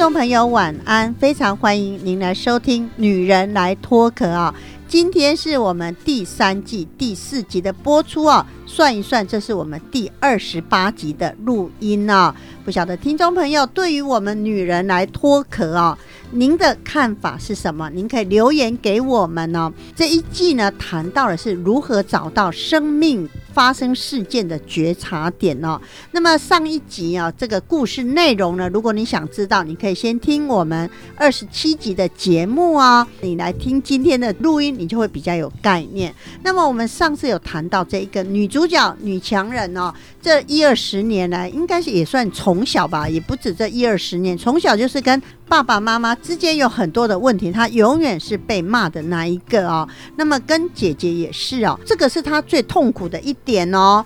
众朋友，晚安！非常欢迎您来收听《女人来脱壳》啊。今天是我们第三季第四集的播出啊。算一算，这是我们第二十八集的录音啊。不晓得听众朋友对于我们女人来脱壳啊，您的看法是什么？您可以留言给我们哦。这一季呢，谈到的是如何找到生命发生事件的觉察点哦。那么上一集啊，这个故事内容呢，如果你想知道，你可以先听我们二十七集的节目啊，你来听今天的录音，你就会比较有概念。那么我们上次有谈到这一个女主角女强人哦，这一二十年来，应该是也算从小吧，也不止这一二十年，从小就是跟爸爸妈妈之间有很多的问题，他永远是被骂的那一个哦。那么跟姐姐也是哦，这个是他最痛苦的一点哦。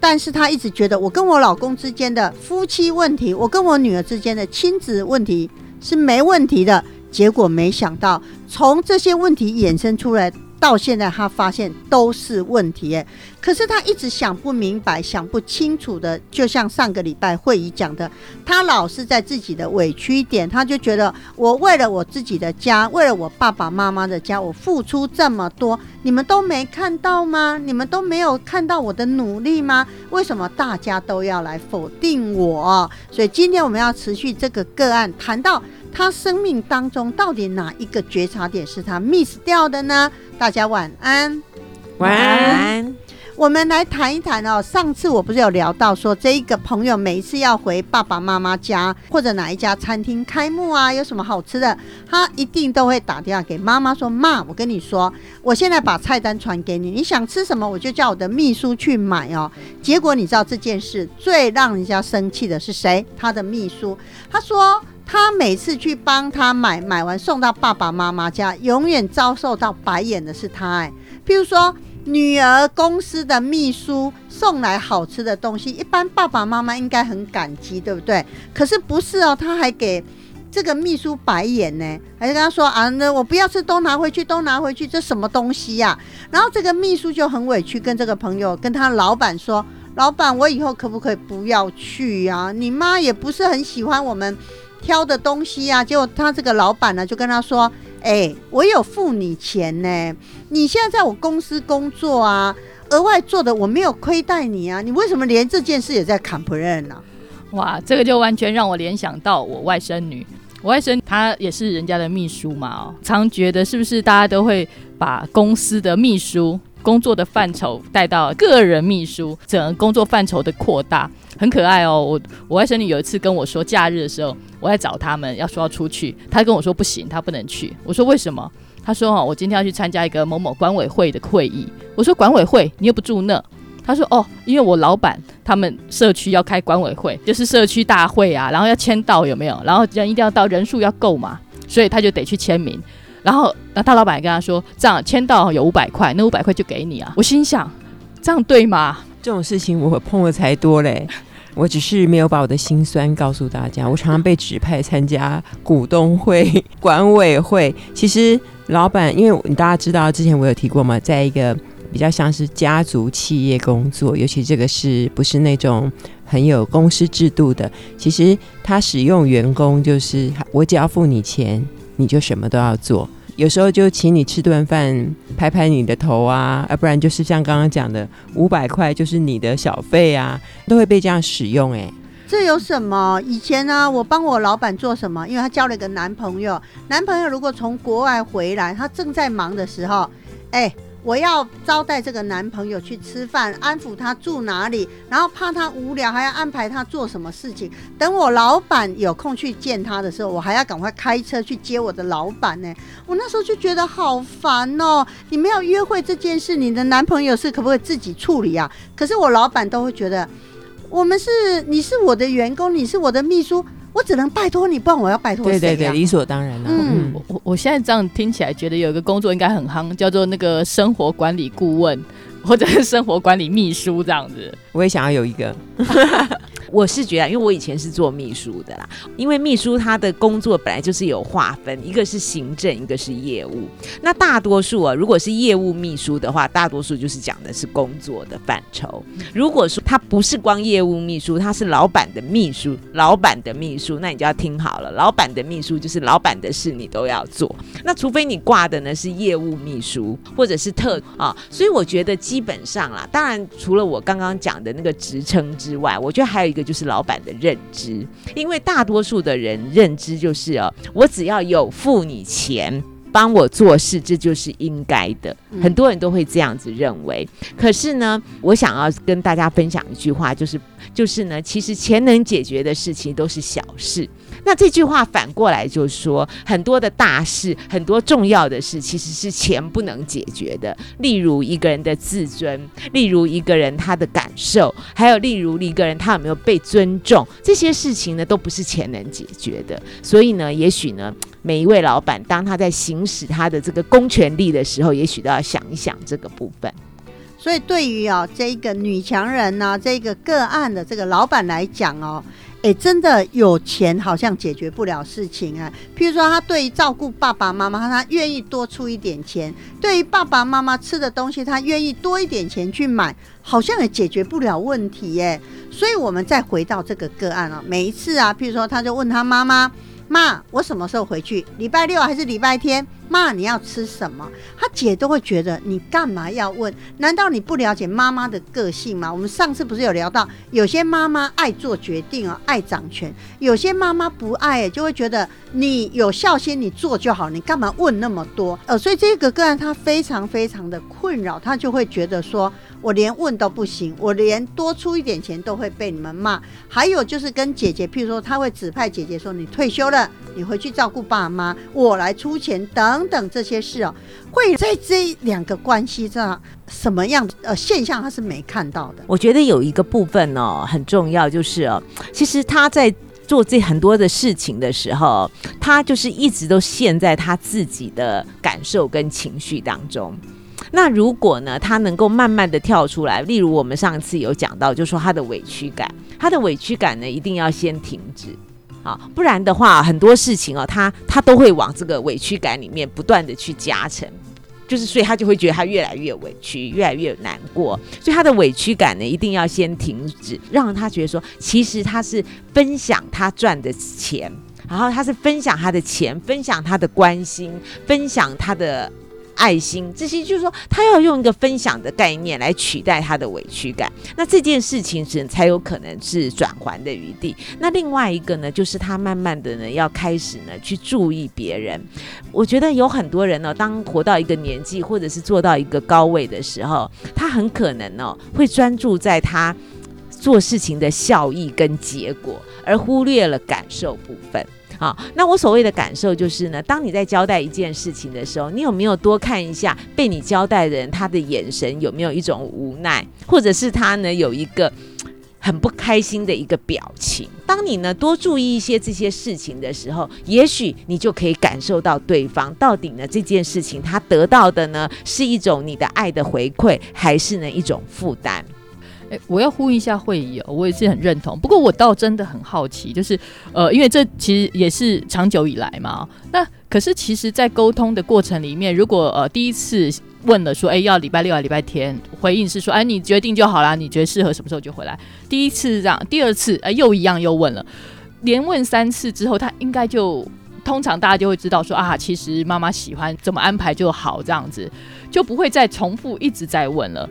但是他一直觉得，我跟我老公之间的夫妻问题，我跟我女儿之间的亲子问题是没问题的。结果没想到，从这些问题衍生出来。到现在，他发现都是问题，可是他一直想不明白、想不清楚的，就像上个礼拜会议讲的，他老是在自己的委屈点，他就觉得我为了我自己的家，为了我爸爸妈妈的家，我付出这么多，你们都没看到吗？你们都没有看到我的努力吗？为什么大家都要来否定我？所以今天我们要持续这个个案，谈到。他生命当中到底哪一个觉察点是他 miss 掉的呢？大家晚安，晚安。我们来谈一谈哦。上次我不是有聊到说，这一个朋友每一次要回爸爸妈妈家或者哪一家餐厅开幕啊，有什么好吃的，他一定都会打电话给妈妈说：“妈，我跟你说，我现在把菜单传给你，你想吃什么，我就叫我的秘书去买哦。”结果你知道这件事最让人家生气的是谁？他的秘书，他说。他每次去帮他买，买完送到爸爸妈妈家，永远遭受到白眼的是他。哎，譬如说女儿公司的秘书送来好吃的东西，一般爸爸妈妈应该很感激，对不对？可是不是哦，他还给这个秘书白眼呢，还是跟他说啊，那我不要吃，都拿回去，都拿回去，这什么东西呀？然后这个秘书就很委屈，跟这个朋友，跟他老板说：“老板，我以后可不可以不要去呀？你妈也不是很喜欢我们。”挑的东西啊，结果他这个老板呢就跟他说：“哎，我有付你钱呢，你现在在我公司工作啊，额外做的我没有亏待你啊，你为什么连这件事也在砍不认呢？”哇，这个就完全让我联想到我外甥女，我外甥她也是人家的秘书嘛，哦，常觉得是不是大家都会把公司的秘书工作的范畴带到个人秘书，整个工作范畴的扩大。很可爱哦，我我外甥女有一次跟我说，假日的时候我在找他们，要说要出去，她跟我说不行，她不能去。我说为什么？她说哦，我今天要去参加一个某某管委会的会议。我说管委会，你又不住那。她说哦，因为我老板他们社区要开管委会，就是社区大会啊，然后要签到有没有？然后人一定要到，人数要够嘛，所以他就得去签名。然后那大老板跟他说，这样签到有五百块，那五百块就给你啊。我心想，这样对吗？这种事情我碰的才多嘞，我只是没有把我的心酸告诉大家。我常常被指派参加股东会、管委会。其实老板，因为你大家知道，之前我有提过嘛，在一个比较像是家族企业工作，尤其这个是不是那种很有公司制度的？其实他使用员工就是我只要付你钱，你就什么都要做。有时候就请你吃顿饭，拍拍你的头啊，要不然就是像刚刚讲的五百块就是你的小费啊，都会被这样使用哎。这有什么？以前呢，我帮我老板做什么？因为他交了一个男朋友，男朋友如果从国外回来，他正在忙的时候，哎。我要招待这个男朋友去吃饭，安抚他住哪里，然后怕他无聊，还要安排他做什么事情。等我老板有空去见他的时候，我还要赶快开车去接我的老板呢。我那时候就觉得好烦哦！你没有约会这件事，你的男朋友是可不可以自己处理啊？可是我老板都会觉得，我们是你是我的员工，你是我的秘书。我只能拜托你，不然我要拜托谁呀、对对对，理所当然啦、嗯。我我现在这样听起来，觉得有一个工作应该很夯，叫做那个生活管理顾问，或者是生活管理秘书这样子。我也想要有一个，我是觉得，因为我以前是做秘书的啦，因为秘书他的工作本来就是有划分，一个是行政，一个是业务。那大多数啊，如果是业务秘书的话，大多数就是讲的是工作的范畴。如果说他不是光业务秘书，他是老板的秘书，老板的秘书，那你就要听好了，老板的秘书就是老板的事你都要做。那除非你挂的呢是业务秘书或者是特啊，所以我觉得基本上啦，当然除了我刚刚讲的那个职称之外，我觉得还有一个就是老板的认知，因为大多数的人认知就是哦，我只要有付你钱。帮我做事，这就是应该的。嗯很多人都会这样子认为。可是呢，我想要跟大家分享一句话，就是就是呢，其实钱能解决的事情都是小事。那这句话反过来就说，很多的大事，很多重要的事，其实是钱不能解决的。例如一个人的自尊，例如一个人他的感受，还有例如一个人他有没有被尊重，这些事情呢，都不是钱能解决的。所以呢，也许呢，每一位老板当他在行使他的这个公权力的时候，也许都要想一想这个部分。所以对于啊这个女强人呢、这个个案的这个老板来讲哦，诶，真的有钱好像解决不了事情啊。譬如说，他对于照顾爸爸妈妈，他愿意多出一点钱；对于爸爸妈妈吃的东西，他愿意多一点钱去买，好像也解决不了问题耶。所以，我们再回到这个个案啊，每一次啊，譬如说，他就问他妈妈。妈，我什么时候回去？礼拜六还是礼拜天？妈，你要吃什么？他姐都会觉得你干嘛要问？难道你不了解妈妈的个性吗？我们上次不是有聊到，有些妈妈爱做决定哦，爱掌权；有些妈妈不爱，就会觉得你有孝心，你做就好，你干嘛问那么多？呃，所以这个个案他非常非常的困扰，他就会觉得说，我连问都不行，我连多出一点钱都会被你们骂。还有就是跟姐姐，譬如说他会指派姐姐说，你退休了，你回去照顾爸妈，我来出钱等等这些事哦，会在这两个关系上什么样呃现象他是没看到的。我觉得有一个部分哦很重要，就是哦，其实他在做这很多的事情的时候，他就是一直都陷在他自己的感受跟情绪当中。那如果呢，他能够慢慢的跳出来，例如我们上次有讲到，就说他的委屈感，他的委屈感呢，一定要先停止。啊，不然的话，很多事情哦，他他都会往这个委屈感里面不断的去加成，就是所以他就会觉得他越来越委屈，越来越难过，所以他的委屈感呢，一定要先停止，让他觉得说，其实他是分享他赚的钱，然后他是分享他的钱，分享他的关心，分享他的。爱心，这些就是说，他要用一个分享的概念来取代他的委屈感，那这件事情是才有可能是转圜的余地。那另外一个呢，就是他慢慢的呢，要开始呢去注意别人。我觉得有很多人呢，当活到一个年纪，或者是做到一个高位的时候，他很可能呢会专注在他做事情的效益跟结果，而忽略了感受部分。好，那我所谓的感受就是呢，当你在交代一件事情的时候，你有没有多看一下被你交代的人他的眼神有没有一种无奈，或者是他呢有一个很不开心的一个表情？当你呢多注意一些这些事情的时候，也许你就可以感受到对方到底呢这件事情他得到的呢是一种你的爱的回馈，还是呢一种负担？哎，我要呼应一下会议哦，我也是很认同。不过我倒真的很好奇，就是呃，因为这其实也是长久以来嘛。那可是其实，在沟通的过程里面，如果呃第一次问了说，哎，要礼拜六啊礼拜天，回应是说，哎，你决定就好啦，你觉得适合什么时候就回来。第一次这样，第二次哎又一样又问了，连问三次之后，他应该就通常大家就会知道说啊，其实妈妈喜欢怎么安排就好，这样子就不会再重复一直在问了。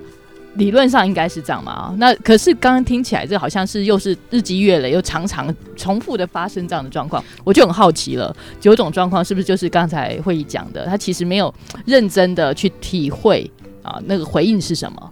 理论上应该是这样嘛？那可是刚刚听起来，这好像是又是日积月累，又常常重复的发生这样的状况，我就很好奇了。九种状况是不是就是刚才会议讲的？他其实没有认真的去体会啊，那个回应是什么？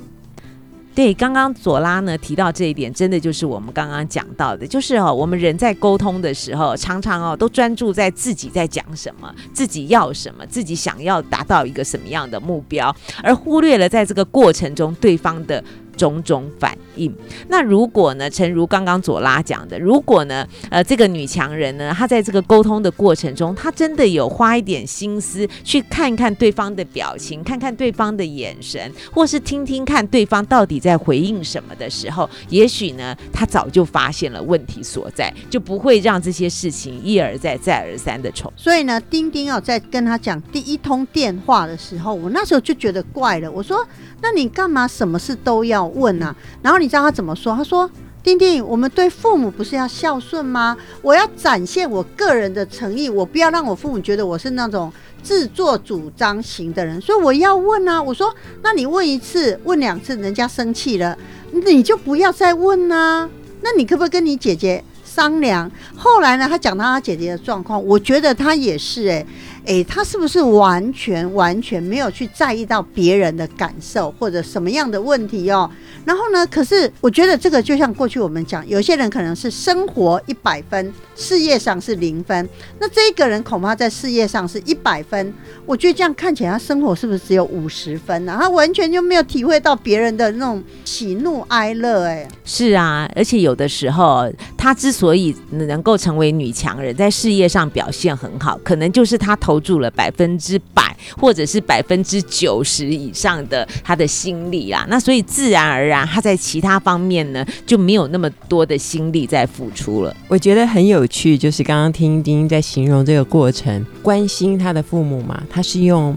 对，刚刚左拉呢提到这一点，真的就是我们刚刚讲到的，就是哦，我们人在沟通的时候，常常哦都专注在自己在讲什么，自己要什么，自己想要达到一个什么样的目标，而忽略了在这个过程中对方的种种反应。那如果呢，诚如刚刚左拉讲的，如果呢，呃，这个女强人呢，她在这个沟通的过程中，她真的有花一点心思去看看对方的表情，看看对方的眼神，或是听听看对方到底在回应什么的时候，也许呢，她早就发现了问题所在，就不会让这些事情一而再、再而三的重。所以呢，丁丁哦，在跟他讲第一通电话的时候，我那时候就觉得怪了。我说：“那你干嘛什么事都要问啊？”然后你知道他怎么说？他说：“丁丁，我们对父母不是要孝顺吗？我要展现我个人的诚意，我不要让我父母觉得我是那种自作主张型的人，所以我要问啊。”我说：“那你问一次、问两次，人家生气了，你就不要再问啊。那你可不可以跟你姐姐？”商量，后来呢？他讲到他姐姐的状况，我觉得他也是哎。诶，他是不是完全完全没有去在意到别人的感受或者什么样的问题哦？然后呢？可是我觉得这个就像过去我们讲，有些人可能是生活一百分，事业上是零分。那这一个人恐怕在事业上是一百分，我觉得这样看起来他生活是不是只有五十分呢？他完全就没有体会到别人的那种喜怒哀乐。哎，是啊，而且有的时候他之所以能够成为女强人，在事业上表现很好，可能就是他投注了百分之百，或者是百分之九十以上的他的心力啊，那所以自然而然他在其他方面呢就没有那么多的心力在付出了。我觉得很有趣，就是刚刚听丁丁在形容这个过程，关心他的父母嘛，他是用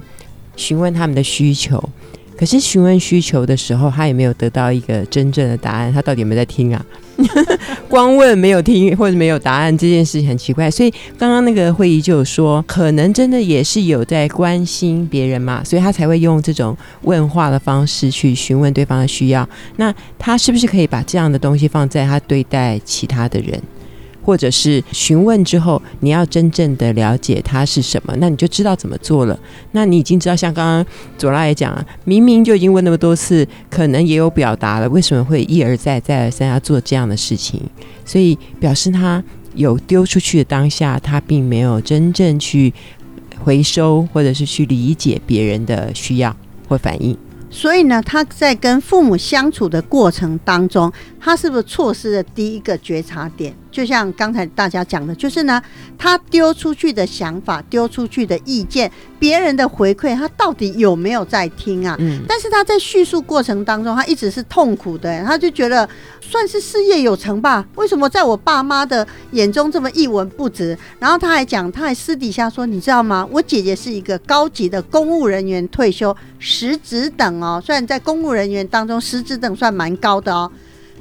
询问他们的需求，可是询问需求的时候，他也没有得到一个真正的答案，他到底有没有在听啊？光问没有听或者没有答案这件事情很奇怪，所以刚刚那个会议就有说，可能真的也是有在关心别人嘛，所以他才会用这种问话的方式去询问对方的需要。那他是不是可以把这样的东西放在他对待其他的人？或者是询问之后，你要真正的了解他是什么，那你就知道怎么做了。那你已经知道，像刚刚左拉也讲啊，明明就已经问那么多次，可能也有表达了，为什么会一而再、再而三要做这样的事情？所以表示他有丢出去的当下，他并没有真正去回收，或者是去理解别人的需要或反应。所以呢，他在跟父母相处的过程当中，他是不是错失了第一个觉察点？就像刚才大家讲的，就是呢，他丢出去的想法、丢出去的意见、别人的回馈，他到底有没有在听啊？嗯。但是他在叙述过程当中，他一直是痛苦的，他就觉得算是事业有成吧？为什么在我爸妈的眼中这么一文不值？然后他还讲，他还私底下说，你知道吗？我姐姐是一个高级的公务人员退休，十职等哦，虽然在公务人员当中，十职等算蛮高的哦，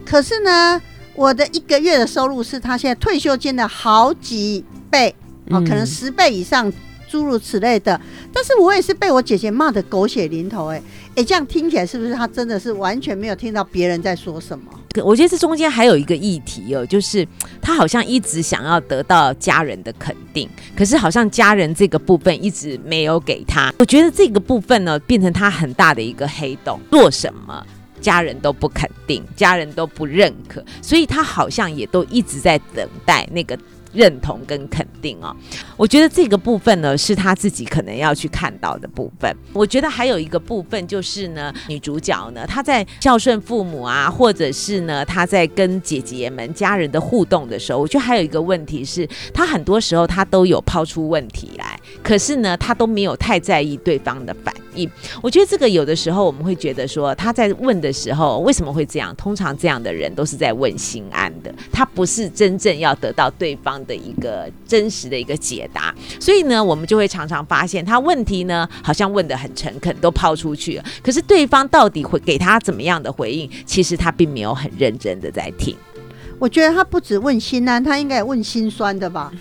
可是呢。我的一个月的收入是他现在退休金的好几倍哦，可能十倍以上，诸如此类的。但是我也是被我姐姐骂的狗血淋头，哎哎，这样听起来是不是他真的是完全没有听到别人在说什么？我觉得这中间还有一个议题哦，就是他好像一直想要得到家人的肯定，可是好像家人这个部分一直没有给他。我觉得这个部分呢，变成他很大的一个黑洞。做什么？家人都不肯定，家人都不认可，所以他好像也都一直在等待那个。认同跟肯定哦，我觉得这个部分呢是他自己可能要去看到的部分。我觉得还有一个部分就是呢，女主角呢她在孝顺父母啊，或者是呢她在跟姐姐们家人的互动的时候，我觉得还有一个问题是，她很多时候她都有抛出问题来，可是呢她都没有太在意对方的反应。我觉得这个有的时候我们会觉得说，他在问的时候为什么会这样？通常这样的人都是在问心安的，他不是真正要得到对方。的一个真实的一个解答，所以呢，我们就会常常发现他问题呢，好像问的很诚恳，都抛出去了，可是对方到底会给他怎么样的回应？其实他并没有很认真的在听。我觉得他不止问心安，他应该也问心酸的吧？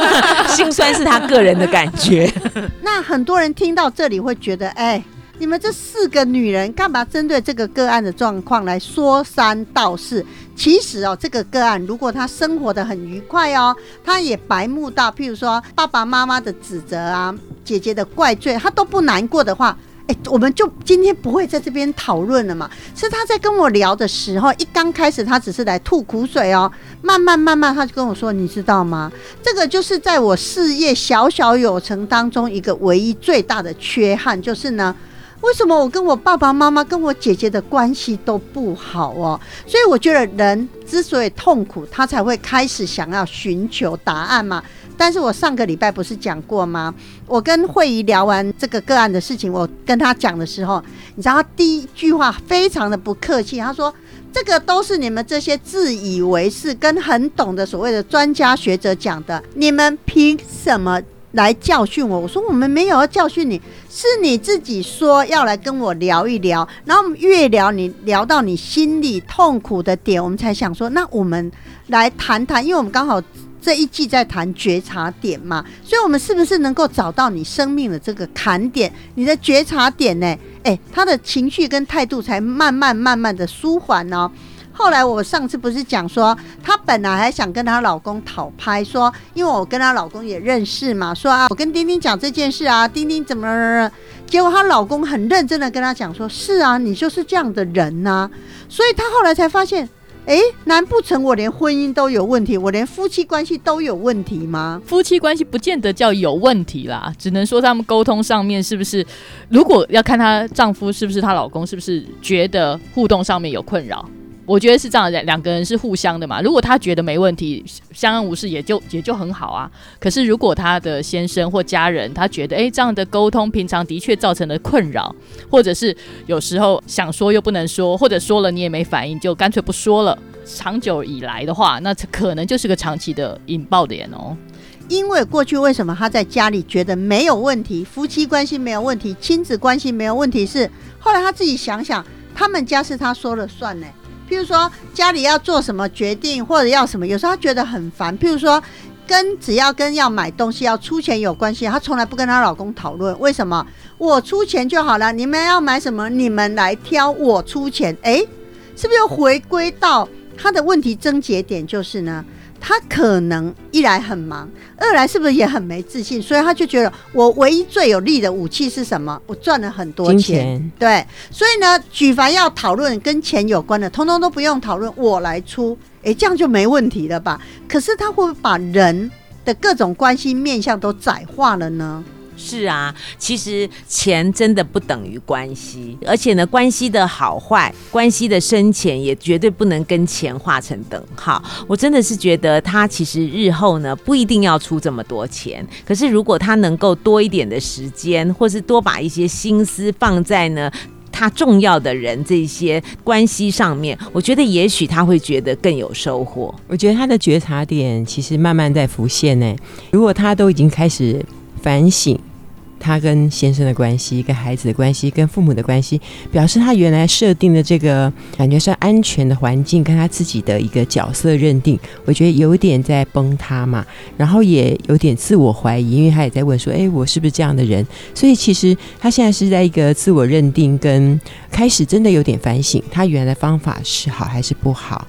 心酸是他个人的感觉。那很多人听到这里会觉得，哎。你们这四个女人干嘛针对这个个案的状况来说三道四？其实哦，这个个案如果他生活的很愉快哦，他也白目到，譬如说爸爸妈妈的指责啊，姐姐的怪罪，他都不难过的话，哎，我们就今天不会在这边讨论了嘛。是他在跟我聊的时候，一刚开始他只是来吐苦水哦，慢慢慢慢，他就跟我说，你知道吗？这个就是在我事业小小有成当中一个唯一最大的缺憾，就是呢。为什么我跟我爸爸妈妈、跟我姐姐的关系都不好哦？所以我觉得人之所以痛苦，他才会开始想要寻求答案嘛。但是我上个礼拜不是讲过吗？我跟慧仪聊完这个个案的事情，我跟他讲的时候，你知道他第一句话非常的不客气，他说：“这个都是你们这些自以为是跟很懂的所谓的专家学者讲的，你们凭什么来教训我？”我说：“我们没有要教训你，是你自己说要来跟我聊一聊，然后我们越聊，你聊到你心里痛苦的点，我们才想说，那我们来谈谈，因为我们刚好。”这一季在谈觉察点嘛，所以我们是不是能够找到你生命的这个坎点，你的觉察点呢？诶，他的情绪跟态度才慢慢慢慢的舒缓哦。后来我上次不是讲说，她本来还想跟她老公讨拍，说因为我跟她老公也认识嘛，说啊，我跟丁丁讲这件事啊，丁丁怎么？结果她老公很认真的跟她讲说，是啊，你就是这样的人呐。所以她后来才发现。哎，难不成我连婚姻都有问题？我连夫妻关系都有问题吗？夫妻关系不见得叫有问题啦，只能说他们沟通上面是不是？如果要看她丈夫是不是她老公，是不是觉得互动上面有困扰？我觉得是这样，两两个人是互相的嘛。如果他觉得没问题，相安无事，也就也就很好啊。可是如果他的先生或家人他觉得，哎，这样的沟通平常的确造成了困扰，或者是有时候想说又不能说，或者说了你也没反应，就干脆不说了。长久以来的话，那可能就是个长期的引爆点哦。因为过去为什么他在家里觉得没有问题，夫妻关系没有问题，亲子关系没有问题，是后来他自己想想，他们家是他说了算呢。譬如说家里要做什么决定或者要什么，有时候他觉得很烦。譬如说跟只要跟要买东西要出钱有关系，她从来不跟她老公讨论。为什么？我出钱就好了，你们要买什么你们来挑，我出钱。诶，是不是又回归到她的问题症结点？就是呢？他可能一来很忙，二来是不是也很没自信？所以他就觉得我唯一最有力的武器是什么？我赚了很多钱，对。所以呢，举凡要讨论跟钱有关的，通通都不用讨论，我来出，诶，这样就没问题了吧？可是他会把人的各种关系面向都窄化了呢？是啊，其实钱真的不等于关系，而且呢，关系的好坏、关系的深浅也绝对不能跟钱画成等号。我真的是觉得他其实日后呢不一定要出这么多钱，可是如果他能够多一点的时间，或是多把一些心思放在呢他重要的人这些关系上面，我觉得也许他会觉得更有收获。我觉得他的觉察点其实慢慢在浮现呢。如果他都已经开始。反省他跟先生的关系、跟孩子的关系、跟父母的关系，表示他原来设定的这个感觉是安全的环境，跟他自己的一个角色认定，我觉得有点在崩塌嘛。然后也有点自我怀疑，因为他也在问说：“哎，我是不是这样的人？”所以其实他现在是在一个自我认定跟开始真的有点反省，他原来的方法是好还是不好？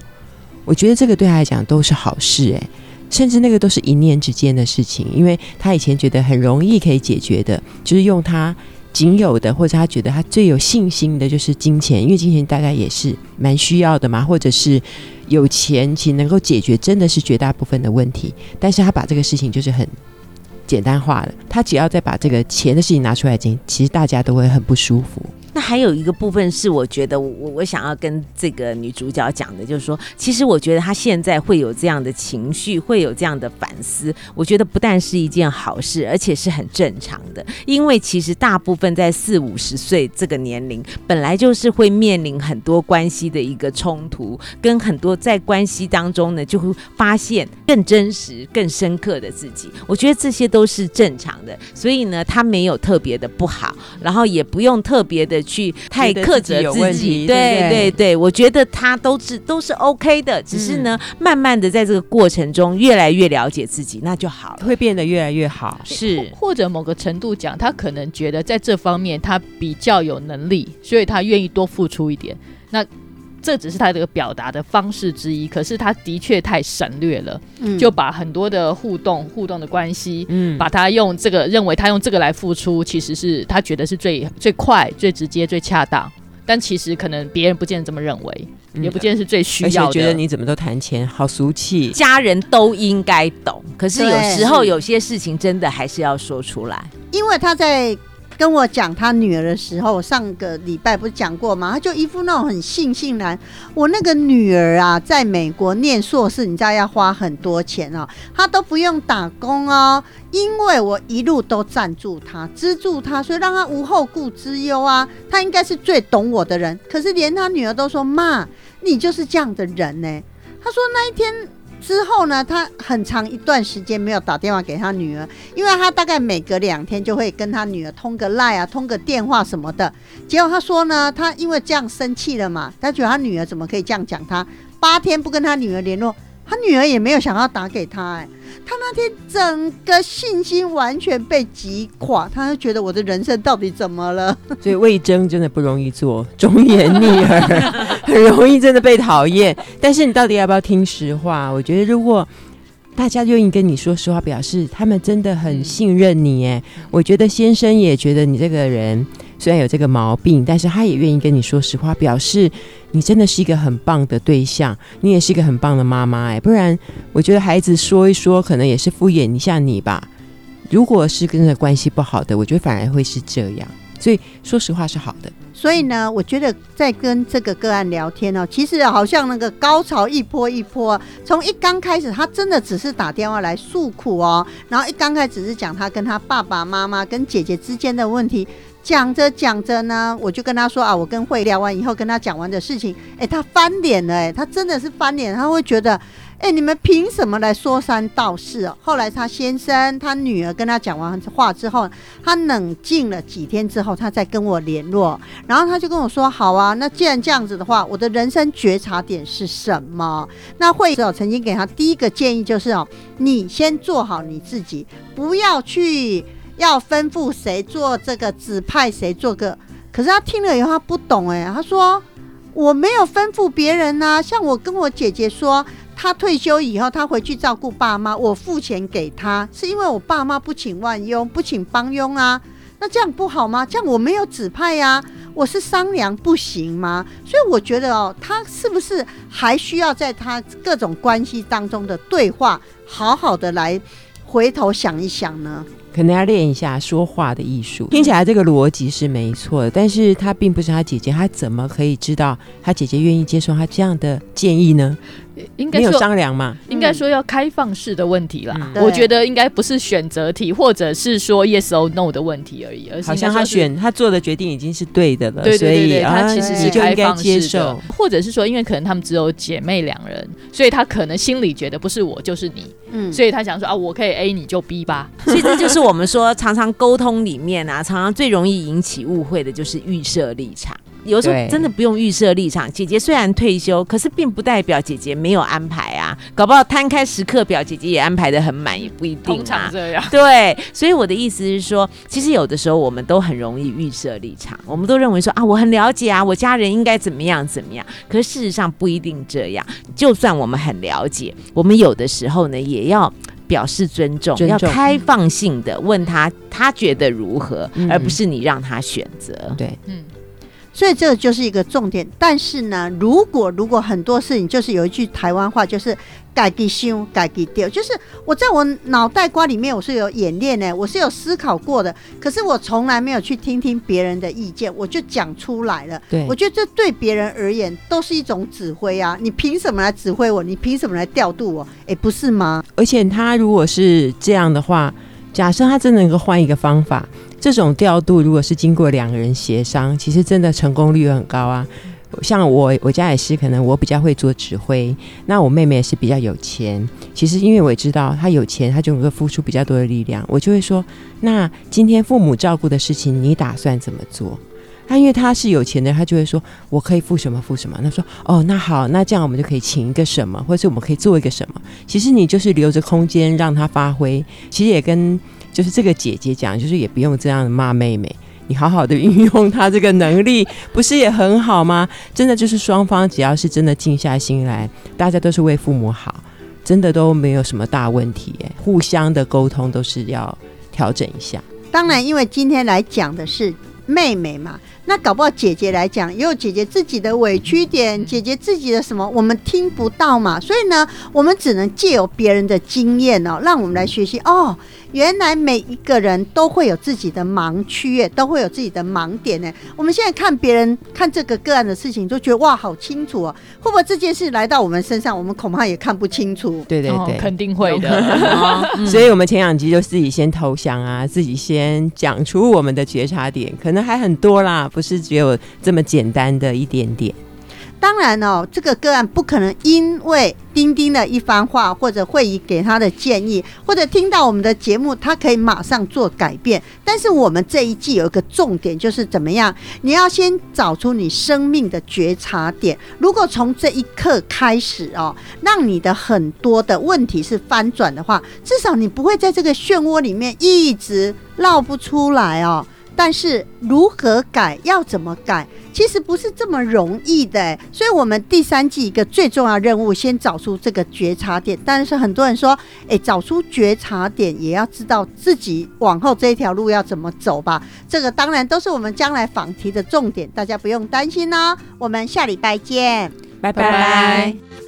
我觉得这个对他来讲都是好事，哎。甚至那个都是一念之间的事情，因为他以前觉得很容易可以解决的，就是用他仅有的，或者他觉得他最有信心的，就是金钱，因为金钱大概也是蛮需要的嘛，或者是有钱其实能够解决真的是绝大部分的问题，但是他把这个事情就是很简单化了，他只要再把这个钱的事情拿出来，其实大家都会很不舒服。那还有一个部分是，我觉得我我想要跟这个女主角讲的，就是说，其实我觉得她现在会有这样的情绪，会有这样的反思，我觉得不但是一件好事，而且是很正常的。因为其实大部分在四五十岁这个年龄，本来就是会面临很多关系的一个冲突，跟很多在关系当中呢，就会发现更真实、更深刻的自己。我觉得这些都是正常的，所以呢，她没有特别的不好，然后也不用特别的。去太克责自己，对对对，我觉得他都是都是 OK 的，只是呢，慢慢的在这个过程中越来越了解自己，那就好了，会变得越来越好。是，或者某个程度讲，他可能觉得在这方面他比较有能力，所以他愿意多付出一点。那这只是他这个表达的方式之一，可是他的确太省略了，就把很多的互动、互动的关系，嗯，把他用这个认为他用这个来付出，其实是他觉得是最最快、最直接、最恰当，但其实可能别人不见得这么认为，也不见得是最需要的。觉得你怎么都谈钱，好俗气，家人都应该懂。可是有时候有些事情真的还是要说出来，因为他在。跟我讲他女儿的时候，上个礼拜不是讲过吗？他就一副那种很悻悻然。我那个女儿啊，在美国念硕士，你知道要花很多钱哦，她都不用打工哦，因为我一路都赞助她、资助她，所以让她无后顾之忧啊。她应该是最懂我的人，可是连她女儿都说：“妈，你就是这样的人呢。”他说那一天。之后呢，他很长一段时间没有打电话给他女儿，因为他大概每隔两天就会跟他女儿通个赖啊，通个电话什么的。结果他说呢，他因为这样生气了嘛，他觉得他女儿怎么可以这样讲他？八天不跟他女儿联络。他女儿也没有想要打给他，哎，他那天整个信心完全被击垮，他就觉得我的人生到底怎么了？所以魏征真的不容易做忠言逆耳，很容易真的被讨厌。但是你到底要不要听实话？我觉得如果大家愿意跟你说实话，表示他们真的很信任你，哎，我觉得先生也觉得你这个人。虽然有这个毛病，但是他也愿意跟你说实话，表示你真的是一个很棒的对象，你也是一个很棒的妈妈哎，不然我觉得孩子说一说，可能也是敷衍一下你吧。如果是跟着关系不好的，我觉得反而会是这样。所以说实话是好的。所以呢，我觉得在跟这个个案聊天哦，其实好像那个高潮一波一波，从一刚开始，他真的只是打电话来诉苦哦，然后一刚开始是讲他跟他爸爸妈妈跟姐姐之间的问题。讲着讲着呢，我就跟他说啊，我跟慧聊完以后，跟他讲完的事情，哎，他翻脸了，哎，他真的是翻脸，他会觉得，哎，你们凭什么来说三道四哦？后来他先生、他女儿跟他讲完话之后，他冷静了几天之后，他再跟我联络，然后他就跟我说，好啊，那既然这样子的话，我的人生觉察点是什么？那慧哦，曾经给他第一个建议就是哦，你先做好你自己，不要去。要吩咐谁做这个，指派谁做个。可是他听了以后，他不懂哎。他说：“我没有吩咐别人呐，像我跟我姐姐说，他退休以后，他回去照顾爸妈，我付钱给他，是因为我爸妈不请万佣，不请帮佣啊。那这样不好吗？这样我没有指派呀，我是商量不行吗？所以我觉得哦，他是不是还需要在他各种关系当中的对话，好好的来回头想一想呢？”可能要练一下说话的艺术。听起来这个逻辑是没错的，但是他并不是他姐姐，他怎么可以知道他姐姐愿意接受他这样的建议呢？应该没有商量嘛？应该说要开放式的问题啦。我觉得应该不是选择题，或者是说 yes or no 的问题而已。而好像他选他做的决定已经是对的了，对所以他其实是就应该接受，或者是说，因为可能他们只有姐妹两人，所以他可能心里觉得不是我就是你，嗯，所以他想说啊，我可以 A 你就 B 吧。所以这就是我们说常常沟通里面啊，常常最容易引起误会的就是预设立场。有时候真的不用预设立场。姐姐虽然退休，可是并不代表姐姐没有安排啊。搞不好摊开时刻表，姐姐也安排的很满，也不一定。通常这样。对，所以我的意思是说，其实有的时候我们都很容易预设立场，我们都认为说啊，我很了解啊，我家人应该怎么样怎么样。可是事实上不一定这样。就算我们很了解，我们有的时候呢，也要表示尊重，要开放性的问他，他觉得如何，而不是你让他选择。对，嗯。所以这就是一个重点，但是呢，如果如果很多事情就是有一句台湾话，就是改给修改给掉，就是我在我脑袋瓜里面我是有演练的，我是有思考过的，可是我从来没有去听听别人的意见，我就讲出来了。对，我觉得这对别人而言都是一种指挥啊！你凭什么来指挥我？你凭什么来调度我？哎，不是吗？而且他如果是这样的话，假设他真的能够换一个方法。这种调度如果是经过两个人协商，其实真的成功率很高啊。像我，我家也是，可能我比较会做指挥。那我妹妹也是比较有钱，其实因为我也知道她有钱，她就能够付出比较多的力量。我就会说，那今天父母照顾的事情，你打算怎么做？她因为她是有钱的，她就会说，我可以付什么付什么。那说，哦，那好，那这样我们就可以请一个什么，或者是我们可以做一个什么。其实你就是留着空间让她发挥。其实也跟。就是这个姐姐讲，就是也不用这样骂妹妹，你好好的运用她这个能力，不是也很好吗？真的就是双方只要是真的静下心来，大家都是为父母好，真的都没有什么大问题。互相的沟通都是要调整一下。当然，因为今天来讲的是妹妹嘛，那搞不好姐姐来讲，也有姐姐自己的委屈点，姐姐自己的什么，我们听不到嘛。所以呢，我们只能借由别人的经验哦，让我们来学习哦。原来每一个人都会有自己的盲区，耶，都会有自己的盲点呢。我们现在看别人看这个个案的事情，都觉得哇，好清楚哦。会不会这件事来到我们身上，我们恐怕也看不清楚？对对对，哦肯定会的。嗯所以我们前两集就自己先投降啊，自己先讲出我们的觉察点，可能还很多啦，不是只有这么简单的一点点。当然哦，这个个案不可能因为丁丁的一番话，或者会议给他的建议，或者听到我们的节目，他可以马上做改变。但是我们这一季有一个重点，就是怎么样？你要先找出你生命的觉察点。如果从这一刻开始哦，让你的很多的问题是翻转的话，至少你不会在这个漩涡里面一直绕不出来哦。但是如何改，要怎么改，其实不是这么容易的欸。所以，我们第三季一个最重要任务，先找出这个觉察点。但是很多人说，诶，找出觉察点，也要知道自己往后这一条路要怎么走吧。这个当然都是我们将来访题的重点，大家不用担心哦。我们下礼拜见。拜拜拜。